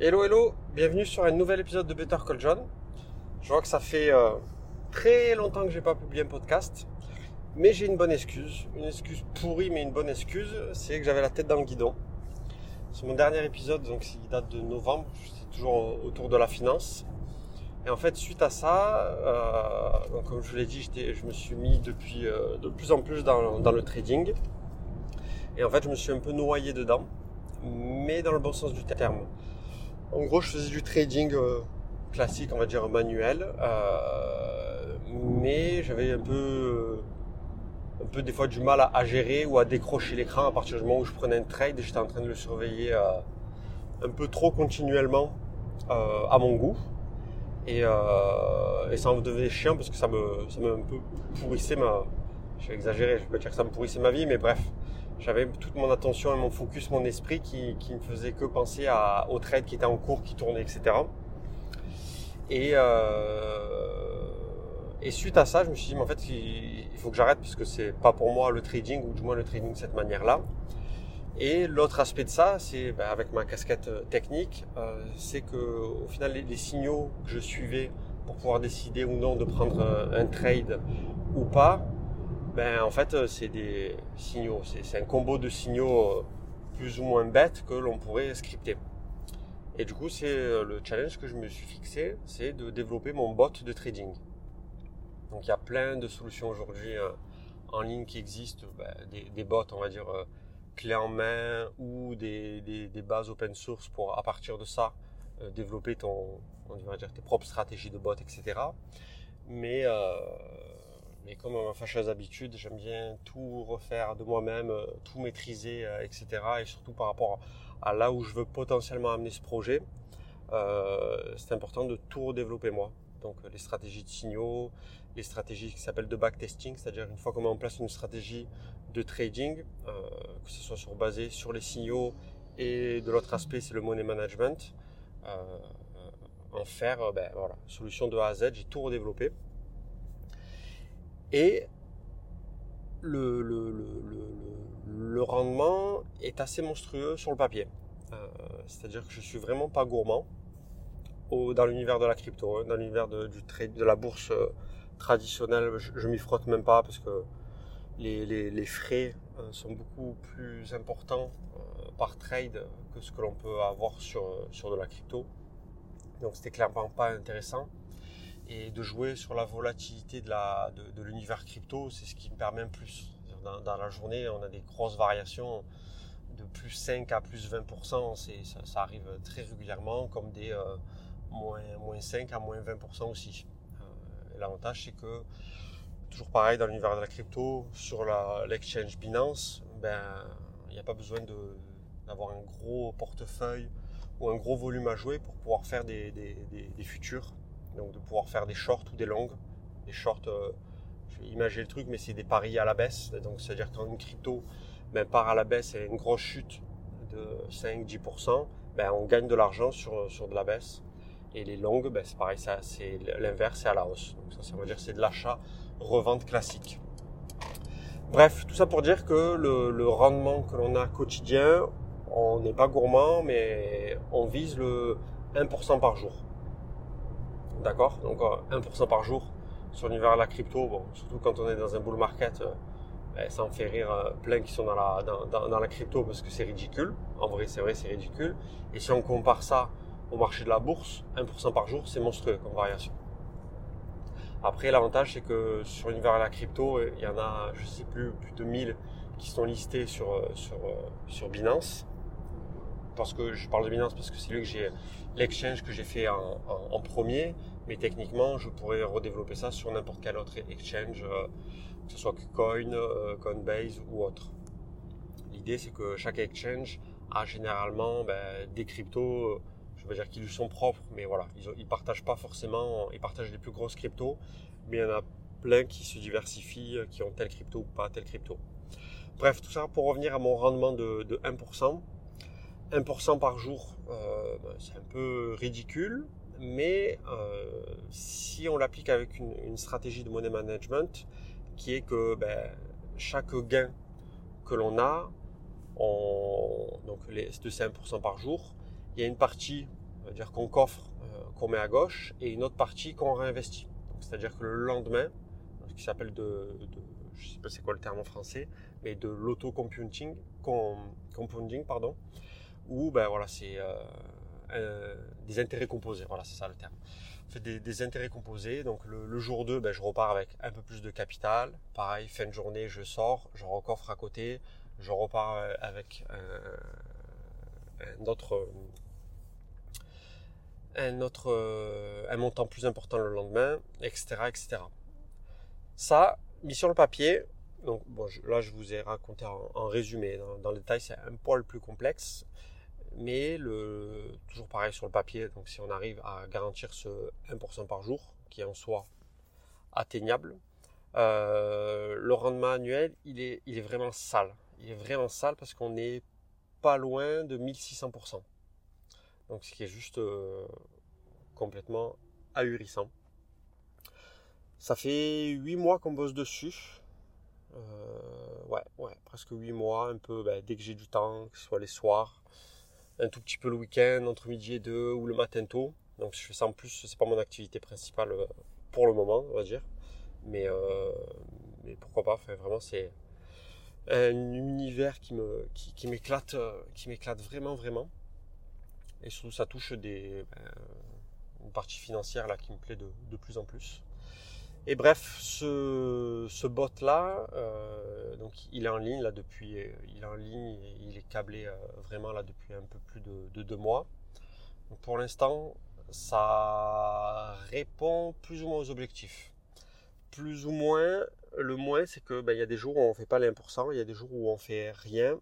Hello, hello, bienvenue sur un nouvel épisode de Better Call John. Je vois que ça fait euh, très longtemps que j'ai pas publié un podcast, mais j'ai une bonne excuse, une excuse pourrie, mais une bonne excuse, c'est que j'avais la tête dans le guidon. C'est mon dernier épisode, donc il date de novembre, c'est toujours autour de la finance. Et en fait, suite à ça, euh, comme je vous l'ai dit, je me suis mis depuis euh, de plus en plus dans, dans le trading. Et en fait, je me suis un peu noyé dedans, mais dans le bon sens du terme. En gros, je faisais du trading euh, classique, on va dire manuel, euh, mais j'avais un peu, un peu des fois du mal à, gérer ou à décrocher l'écran à partir du moment où je prenais un trade. J'étais en train de le surveiller euh, un peu trop continuellement à mon goût. Et, ça me devenait chiant parce que ça me, ça me un peu pourrissait ma. Je vais exagérer, je pas dire que ça me pourrissait ma vie, mais bref, j'avais toute mon attention et mon focus, mon esprit qui, qui ne faisait que penser à, au trade qui était en cours, qui tournait, etc. Et, euh, et suite à ça, je me suis dit, mais en fait, il, faut que j'arrête puisque c'est pas pour moi le trading, ou du moins le trading de cette manière-là. Et l'autre aspect de ça, c'est ben, avec ma casquette euh, technique, euh, c'est que au final, les, les, signaux que je suivais pour pouvoir décider ou non de prendre euh, un trade ou pas, ben, en fait, euh, c'est des signaux. C'est un combo de signaux euh, plus ou moins bêtes que l'on pourrait scripter. Et du coup, c'est euh, le challenge que je me suis fixé, c'est de développer mon bot de trading. Donc, il y a plein de solutions aujourd'hui en ligne qui existent, ben, des, bots, on va dire, clés en main ou des, bases open source pour, à partir de ça, développer ton, on va dire, tes propres stratégies de bot, etc. Mais mais comme ma fâcheuse habitude, j'aime bien tout refaire de moi-même, euh, tout maîtriser, euh, etc. Et surtout par rapport à là où je veux potentiellement amener ce projet, euh, c'est important de tout redévelopper moi. Donc les stratégies de signaux, les stratégies qui s'appellent de backtesting, c'est-à-dire une fois qu'on met en place une stratégie de trading, que ce soit sur, basé sur les signaux et de l'autre aspect c'est le money management, en faire ben, voilà, solution de A à Z, j'ai tout redéveloppé. Et le, rendement est assez monstrueux sur le papier. Euh, c'est-à-dire que je suis vraiment pas gourmand dans l'univers de la crypto, hein, dans l'univers de, la bourse euh, traditionnelle. Je, je m'y frotte même pas parce que les, frais euh, sont beaucoup plus importants par trade que ce que l'on peut avoir sur, sur de la crypto. Donc c'était clairement pas intéressant et de jouer sur la volatilité de, l'univers crypto, c'est ce qui me permet un plus. Dans, la journée, on a des grosses variations de plus 5 à plus 20%, ça, arrive très régulièrement, comme des euh, moins, moins 5 à moins 20% aussi. Euh, l'avantage, c'est que, toujours pareil dans l'univers de la crypto, sur l'exchange Binance, ben, il n'y a pas besoin d'avoir un gros portefeuille ou un gros volume à jouer pour pouvoir faire des, des, des futurs donc de pouvoir faire des shorts ou des longues. Des shorts, euh, je vais imaginer le truc, mais c'est des paris à la baisse. Donc c'est-à-dire quand une crypto ben, part à la baisse et une grosse chute de 5-10%, ben, on gagne de l'argent sur, de la baisse. Et les longues, ben, c'est pareil, c'est l'inverse, c'est à la hausse. Donc ça, ça veut dire c'est de l'achat-revente classique. Bref, tout ça pour dire que le, le rendement que l'on a quotidien, on n'est pas gourmand, mais on vise le 1% par jour. D'accord Donc 1% euh, par jour sur l'univers de la crypto, surtout quand on est dans un bull market, euh, ben, ça en fait rire euh, plein qui sont dans la, crypto parce que c'est ridicule. En vrai, c'est vrai, c'est ridicule. Et si on compare ça au marché de la bourse, 1% par jour, c'est monstrueux comme variation. Après, l'avantage, c'est que sur l'univers de la crypto, il y en a, je sais plus, plus de 1000 qui sont listés sur Binance. Parce que je parle de Binance parce que c'est lui que j'ai l'exchange que j'ai fait en, premier, mais techniquement, je pourrais redévelopper ça sur n'importe quel autre exchange, euh, que ce soit KuCoin, euh, Coinbase ou autre. L'idée, c'est que chaque exchange a généralement ben, des cryptos, je veux dire qu'ils lui sont propres, mais voilà, ils, ne partagent pas forcément, ils partagent les plus grosses cryptos, mais il y en a plein qui se diversifient, qui ont telle crypto ou pas telle crypto. Bref, tout ça pour revenir à mon rendement de, de 1%. 1% par jour, euh, ben, c'est un peu ridicule, mais euh, si on l'applique avec une, stratégie de money management, qui est que ben, chaque gain que l'on a, donc les, de ces 1% par jour, il y a une partie qu'on coffre, qu'on met à gauche, et une autre partie qu'on réinvestit. C'est-à-dire que le lendemain, ce qui s'appelle de, quoi le terme français, mais de l'auto-compounding, où ben voilà, c'est des intérêts composés, voilà, c'est ça le terme. fait des, intérêts composés, donc le, jour 2, ben, je repars avec un peu plus de capital. Pareil, fin de journée, je sors, je recoffre à côté, je repars avec un autre un autre euh, un montant plus important le lendemain, etc., etc. Ça, mis sur le papier, donc là je vous ai raconté en, résumé. Dans, le détail, c'est un poil plus complexe, mais le, toujours pareil sur le papier. Donc si on arrive à garantir ce 1% par jour, qui est en soi atteignable, euh, le rendement annuel, il est, il est vraiment sale. Il est vraiment sale parce qu'on est pas loin de 1600%. Donc ce qui est juste euh, complètement ahurissant. Ça fait 8 mois qu'on bosse dessus. Euh, ouais, ouais, presque 8 mois, un peu ben, dès que j'ai du temps, que ce soit les soirs, un tout petit peu le week-end, entre midi et deux, ou le matin tôt. Donc je fais ça en plus, c'est pas mon activité principale euh, pour le moment, on va dire. Mais, mais pourquoi pas, vraiment c'est un univers qui me qui, m'éclate euh, qui m'éclate vraiment vraiment et surtout ça touche des ben, une partie financière là qui me plaît de, plus en plus et bref ce, ce bot là euh, donc il est en ligne là depuis il est en ligne il est câblé euh, vraiment là depuis un peu plus de, deux mois pour l'instant ça répond plus ou moins aux objectifs plus ou moins le moins, c'est que ben, il y a des jours où on fait pas les 1%, il y a des jours où on fait rien.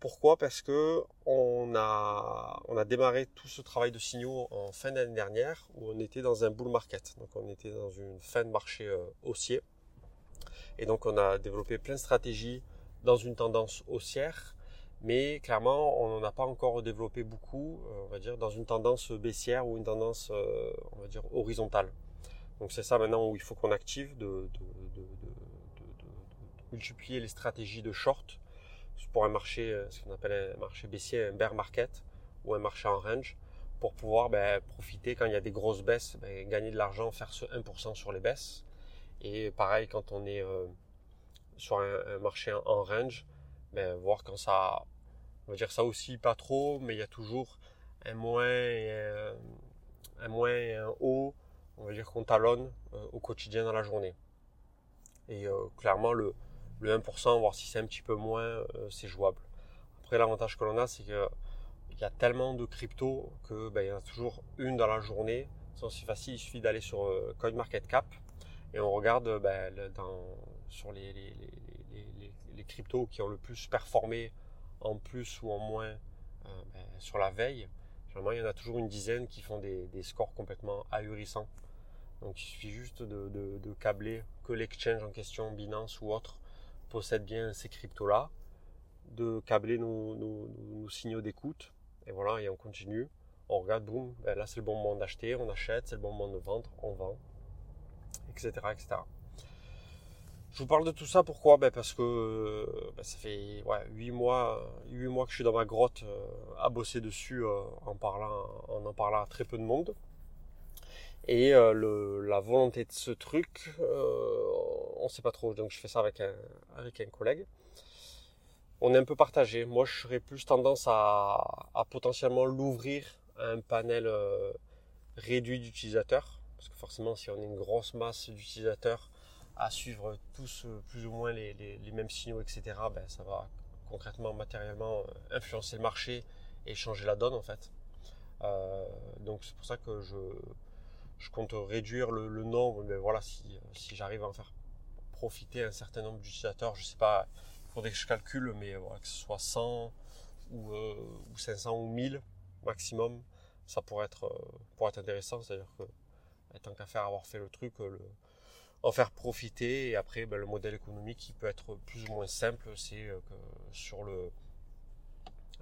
Pourquoi? Parce que on a, on a démarré tout ce travail de signaux en fin d'année dernière où on était dans un bull market. Donc on était dans une fin de marché euh, haussier. Et donc on a développé plein de stratégies dans une tendance haussière. Mais clairement, on n'en a pas encore développé beaucoup, euh, on va dire, dans une tendance baissière ou une tendance, euh, on va dire, horizontale. Donc c'est ça maintenant où il faut qu'on active, de, multiplier les stratégies de short pour un marché, euh, ce qu'on appelle un marché baissier, un bear market ou un marché en range, pour pouvoir ben, profiter quand il y a des grosses baisses, ben, gagner de l'argent, faire ce 1% sur les baisses. Et pareil quand on est euh, sur un, marché en range, ben, voir quand ça, on va dire ça aussi pas trop, mais il y a toujours un moins et un, moins un haut, on va dire qu'on talonne euh, au quotidien dans la journée. Et clairement le, le 1%, voir si c'est un petit peu moins, euh, c'est jouable. Après, l'avantage que l'on a, c'est qu'il y a tellement de crypto que ben, il y en a toujours une dans la journée. C'est facile, il suffit d'aller sur euh, CoinMarketCap et on regarde ben, sur les, cryptos qui ont le plus performé en plus ou en moins euh, ben, sur la veille. Généralement, il y en a toujours une dizaine qui font des, scores complètement ahurissants. Donc il suffit juste de, de, de câbler que l'exchange en question, Binance ou autre, possède bien ces cryptos-là, de câbler nos, signaux d'écoute. Et voilà, et on continue. On regarde, boum, ben là c'est le bon moment d'acheter, on achète, c'est le bon moment de vendre, on vend, etc. etc. Je vous parle de tout ça pourquoi? Ben Parce que ben ça fait ouais, 8, mois, 8 mois que je suis dans ma grotte euh, à bosser dessus euh, en, parlant, en en parlant à très peu de monde. Et euh, la volonté de ce truc, on sait pas trop. Donc je fais ça avec un, avec un collègue. On est un peu partagé. Moi, je serais plus tendance à, potentiellement l'ouvrir à un panel euh, réduit d'utilisateurs. Parce que forcément, si on a une grosse masse d'utilisateurs à suivre tous euh, plus ou moins les, mêmes signaux, etc., ben, ça va concrètement, matériellement euh, influencer le marché et changer la donne en fait. donc c'est pour ça que je, je compte réduire le, nombre, mais voilà, si, si j'arrive à en faire profiter un certain nombre d'utilisateurs. Je sais pas, il faudrait que je calcule, mais voilà, que ce soit 100 ou, euh, ou 500 ou 1000 maximum, ça pourrait être, euh, pourrait être intéressant. C'est-à-dire que bah, tant qu'à faire avoir fait le truc, le, en faire profiter et après ben, le modèle économique qui peut être plus ou moins simple, c'est euh, que sur le,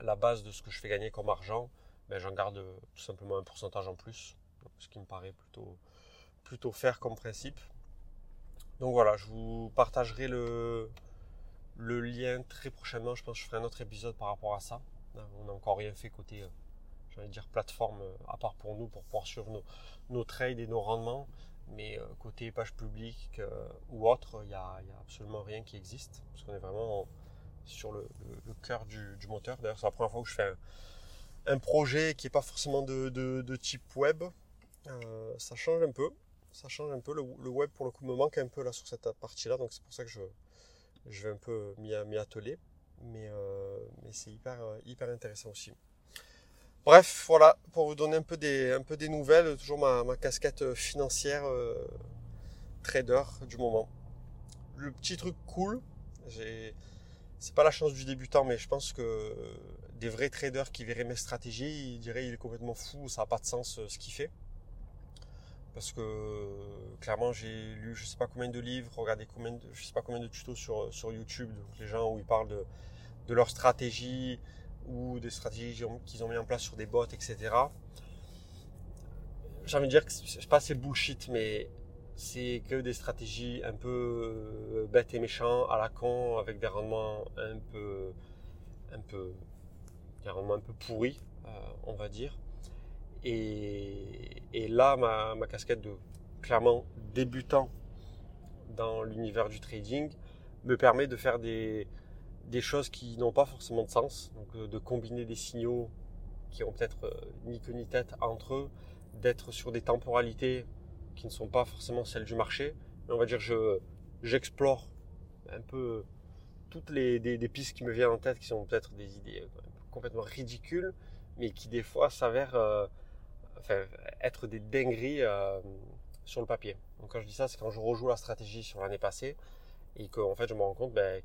la base de ce que je fais gagner comme argent, ben, j'en garde tout simplement un pourcentage en plus, ce qui me paraît plutôt, plutôt faire comme principe. Donc voilà, je vous partagerai le, le lien très prochainement. Je pense que je ferai un autre épisode par rapport à ça. On n'a encore rien fait côté, euh, j'allais dire plateforme à part pour nous pour pouvoir suivre nos, nos trades et nos rendements. Mais côté page publique ou autre, il n'y a, absolument rien qui existe. Parce qu'on est vraiment sur le, cœur du, moteur. D'ailleurs, c'est la première fois que je fais un, projet qui n'est pas forcément de, type web. Ça change un peu. Ça change un peu. Le, web, pour le coup, me manque un peu là sur cette partie-là. Donc, c'est pour ça que je, vais un peu m'y atteler. Mais, euh, c'est hyper, euh, hyper intéressant aussi. Bref, voilà, pour vous donner un peu des, nouvelles, toujours ma, casquette financière euh, trader du moment. Le petit truc cool, c'est pas la chance du débutant, mais je pense que des vrais traders qui verraient mes stratégies, ils diraient il est complètement fou, ça n'a pas de sens ce qu'il fait parce que clairement j'ai lu je sais pas combien de livres, regardé combien de, je sais pas combien de tutos sur, sur YouTube, donc les gens où ils parlent de, de leur stratégie ou des stratégies qu'ils ont mis en place sur des bots, etc. J'ai envie de dire que c'est pas c'est bullshit, mais c'est que des stratégies un peu euh, bêtes et méchants à la con avec des rendements un peu un peu des rendements un peu pourris, euh, on va dire. Et, là, ma, casquette de clairement débutant dans l'univers du trading me permet de faire des, choses qui n'ont pas forcément de sens. Donc euh, de combiner des signaux qui ont peut-être euh, ni queue ni tête entre eux, d'être sur des temporalités qui ne sont pas forcément celles du marché. Mais on va dire que j'explore un peu toutes les des, pistes qui me viennent en tête qui sont peut-être des idées euh, complètement ridicules, mais qui des fois s'avèrent être des dingueries euh, sur le papier. Donc quand je dis ça, c'est quand je rejoue la stratégie sur l'année passée et que en fait je me rends compte ben,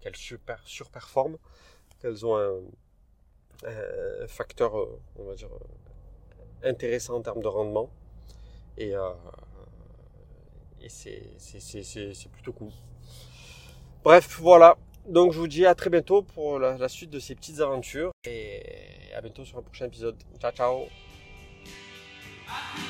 qu'elles surperforment, qu'elles ont un, facteur, euh, euh, intéressant en termes de rendement. Et, et c'est plutôt cool. Bref, voilà. Donc je vous dis à très bientôt pour la suite de ces petites aventures et à bientôt sur un prochain épisode. Ciao ciao I